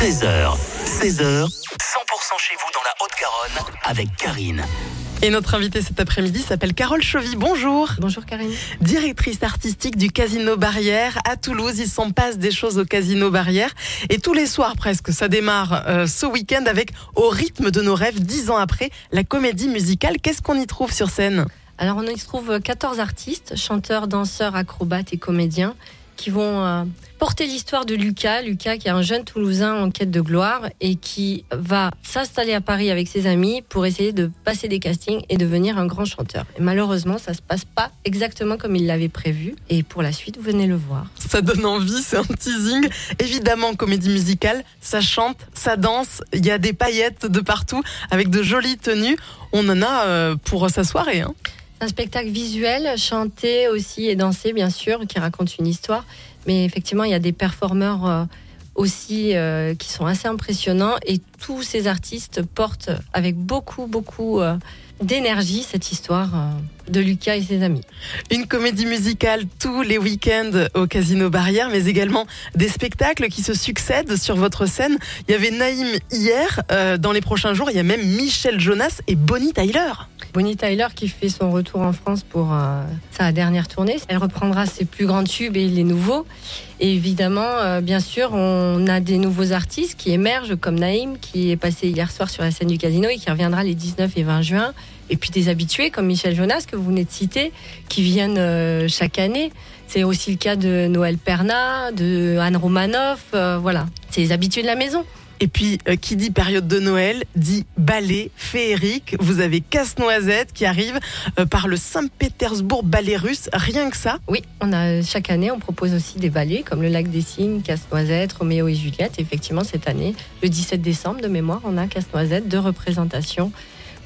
13h, 16h, 100% chez vous dans la Haute-Garonne avec Karine. Et notre invitée cet après-midi s'appelle Carole Chovy. Bonjour. Bonjour Karine. Directrice artistique du Casino Barrière à Toulouse. Il s'en passe des choses au Casino Barrière. Et tous les soirs presque, ça démarre euh, ce week-end avec Au rythme de nos rêves, dix ans après, la comédie musicale. Qu'est-ce qu'on y trouve sur scène? Alors on y trouve 14 artistes, chanteurs, danseurs, acrobates et comédiens qui vont euh, porter l'histoire de Lucas. Lucas qui est un jeune Toulousain en quête de gloire et qui va s'installer à Paris avec ses amis pour essayer de passer des castings et devenir un grand chanteur. Et malheureusement, ça se passe pas exactement comme il l'avait prévu. Et pour la suite, venez le voir. Ça donne envie, c'est un teasing. Évidemment, comédie musicale, ça chante, ça danse, il y a des paillettes de partout avec de jolies tenues. On en a euh, pour sa soirée. Hein. Un spectacle visuel, chanté aussi et dansé, bien sûr, qui raconte une histoire. Mais effectivement, il y a des performeurs euh, aussi euh, qui sont assez impressionnants. Et tous ces artistes portent avec beaucoup, beaucoup euh, d'énergie cette histoire de Lucas et ses amis. Une comédie musicale tous les week-ends au Casino Barrière, mais également des spectacles qui se succèdent sur votre scène. Il y avait Naïm hier. dans les prochains jours, il y a même Michel Jonas et Bonnie Tyler. Bonnie Tyler qui fait son retour en France pour euh, sa dernière tournée. Elle reprendra ses plus grands tubes et les nouveaux. Et évidemment, euh, bien sûr, on a des nouveaux artistes qui émergent, comme Naïm, qui est passé hier soir sur la scène du casino et qui reviendra les 19 et 20 juin. Et puis des habitués comme Michel Jonas, que vous venez de citer, qui viennent euh, chaque année. C'est aussi le cas de Noël Perna, de Anne Romanoff. voilà, c'est les habitués de la maison. Et puis, euh, qui dit période de Noël, dit ballet féerique. Vous avez Casse-Noisette qui arrive euh, par le Saint-Pétersbourg Ballet Russe, rien que ça. Oui, on a, chaque année, on propose aussi des ballets comme le Lac des Cygnes, Casse-Noisette, Roméo et Juliette. effectivement, cette année, le 17 décembre de mémoire, on a Casse-Noisette, deux représentations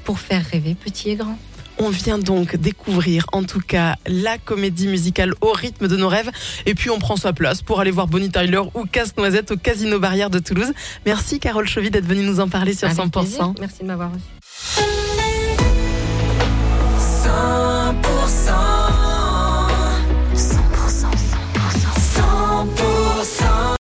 pour faire rêver petit et grand. On vient donc découvrir en tout cas la comédie musicale au rythme de nos rêves. Et puis on prend sa place pour aller voir Bonnie Tyler ou Casse-Noisette au Casino Barrière de Toulouse. Merci Carole Chevy d'être venue nous en parler sur 100%. Merci de m'avoir reçu.